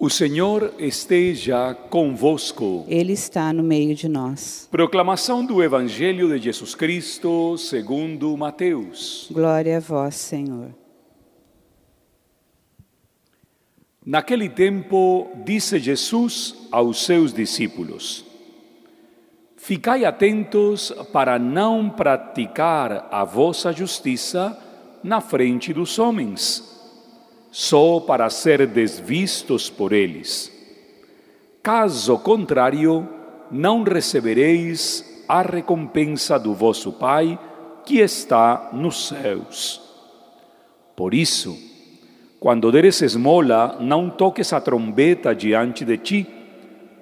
O Senhor esteja convosco. Ele está no meio de nós. Proclamação do Evangelho de Jesus Cristo segundo Mateus. Glória a vós, Senhor. Naquele tempo, disse Jesus aos seus discípulos: Ficai atentos para não praticar a vossa justiça na frente dos homens só para ser desvistos por eles. Caso contrário, não recebereis a recompensa do vosso Pai que está nos céus. Por isso, quando deres esmola, não toques a trombeta diante de ti,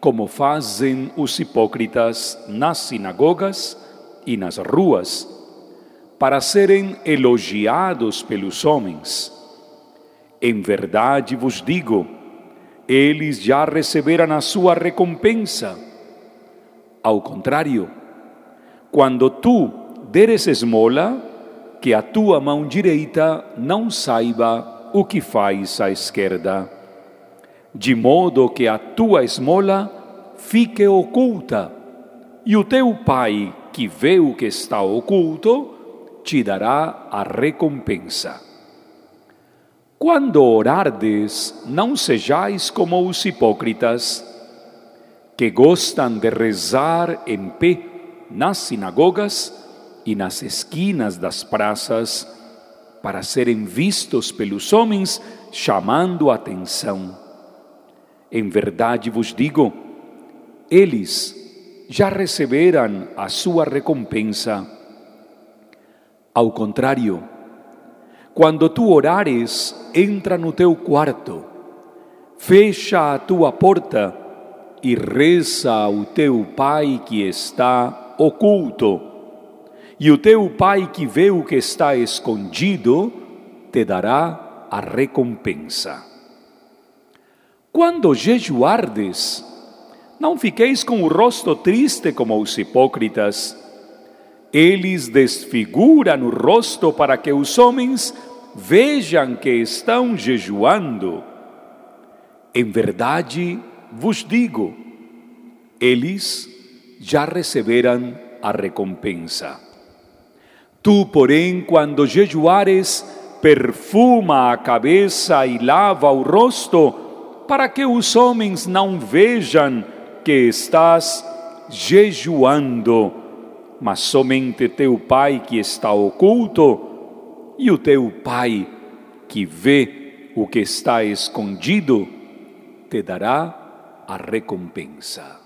como fazem os hipócritas nas sinagogas e nas ruas, para serem elogiados pelos homens. Em verdade vos digo, eles já receberam a sua recompensa. Ao contrário, quando tu deres esmola, que a tua mão direita não saiba o que faz a esquerda, de modo que a tua esmola fique oculta, e o teu pai, que vê o que está oculto, te dará a recompensa. Quando orardes, não sejais como os hipócritas, que gostam de rezar em pé nas sinagogas e nas esquinas das praças, para serem vistos pelos homens, chamando a atenção. Em verdade vos digo, eles já receberam a sua recompensa. Ao contrário, quando tu orares, entra no teu quarto, fecha a tua porta e reza ao teu Pai que está oculto. E o teu Pai que vê o que está escondido te dará a recompensa. Quando jejuardes, não fiqueis com o rosto triste como os hipócritas eles desfiguram o rosto para que os homens vejam que estão jejuando. Em verdade vos digo, eles já receberam a recompensa. Tu, porém, quando jejuares, perfuma a cabeça e lava o rosto, para que os homens não vejam que estás jejuando mas somente teu Pai que está oculto e o teu Pai que vê o que está escondido te dará a recompensa.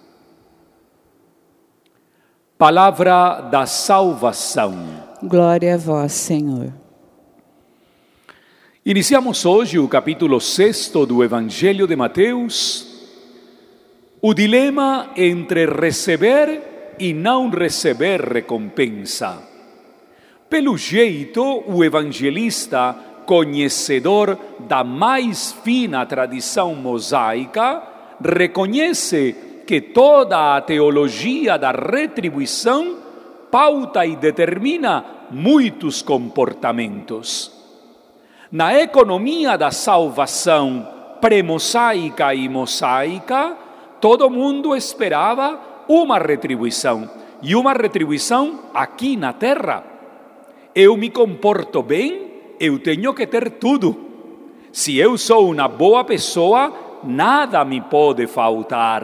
Palavra da salvação. Glória a vós, Senhor. Iniciamos hoje o capítulo 6 do Evangelho de Mateus, o dilema entre receber e não receber recompensa. Pelo jeito, o evangelista, conhecedor da mais fina tradição mosaica, reconhece que toda a teologia da retribuição pauta e determina muitos comportamentos. Na economia da salvação pré-mosaica e mosaica, todo mundo esperava uma retribuição. E uma retribuição aqui na terra. Eu me comporto bem, eu tenho que ter tudo. Se eu sou uma boa pessoa, nada me pode faltar.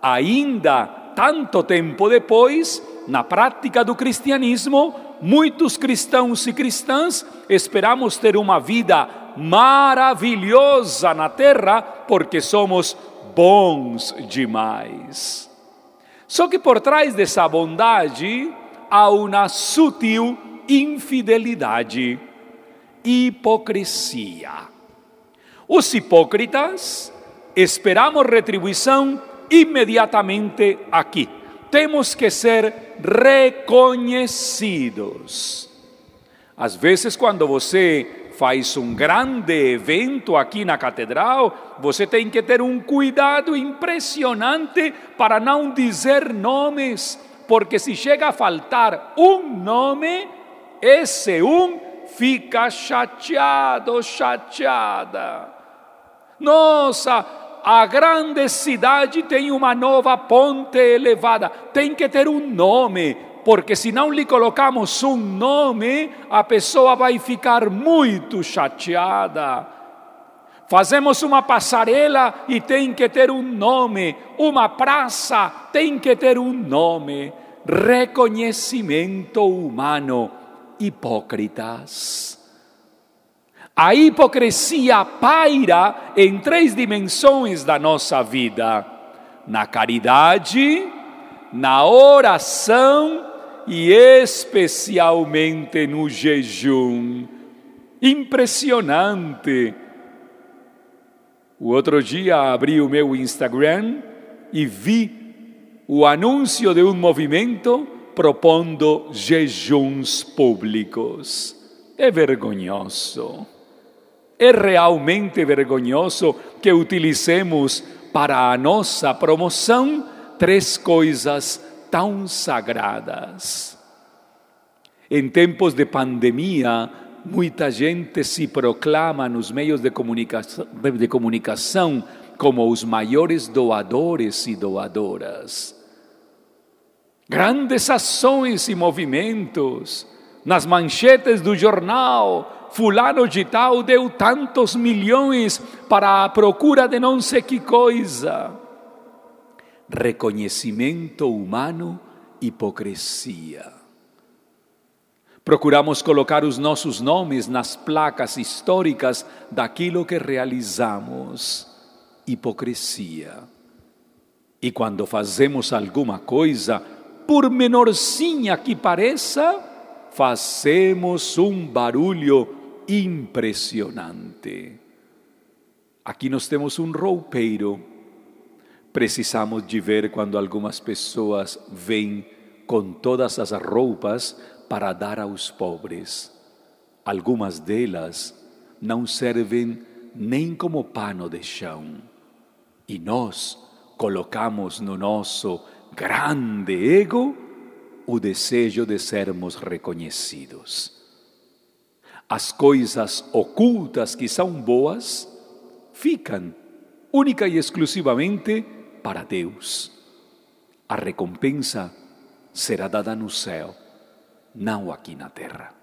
Ainda tanto tempo depois, na prática do cristianismo, muitos cristãos e cristãs esperamos ter uma vida maravilhosa na terra porque somos bons demais. Só que por trás dessa bondade há uma sutil infidelidade, hipocrisia. Os hipócritas esperamos retribuição imediatamente aqui. Temos que ser reconhecidos. Às vezes, quando você faz um grande evento aqui na catedral, você tem que ter um cuidado impressionante para não dizer nomes, porque se chega a faltar um nome, esse um fica chateado, chateada. Nossa, a grande cidade tem uma nova ponte elevada. Tem que ter um nome, porque se não lhe colocamos um nome, a pessoa vai ficar muito chateada. Fazemos uma passarela e tem que ter um nome, uma praça tem que ter um nome. Reconhecimento humano, hipócritas. A hipocrisia paira em três dimensões da nossa vida: na caridade, na oração e especialmente no jejum. Impressionante. O outro dia abri o meu Instagram e vi o anúncio de um movimento propondo jejuns públicos. É vergonhoso. É realmente vergonhoso que utilicemos para a nossa promoção três coisas tão sagradas. Em tempos de pandemia, muita gente se proclama nos meios de comunicação, de comunicação como os maiores doadores e doadoras. Grandes ações e movimentos nas manchetes do jornal, fulano de tal deu tantos milhões para a procura de não sei que coisa. Reconhecimento humano, hipocrisia. Procuramos colocar os nossos nomes nas placas históricas daquilo que realizamos. Hipocrisia. E quando fazemos alguma coisa, por menorzinha que pareça, fazemos um barulho impressionante. Aqui nós temos um roupeiro. Precisamos de ver quando algumas pessoas vêm com todas as roupas para dar aos pobres. Algumas delas não servem nem como pano de chão. E nós colocamos no nosso grande ego o desejo de sermos reconhecidos. As coisas ocultas que são boas ficam única e exclusivamente para Deus. A recompensa será dada no céu, não aqui na terra.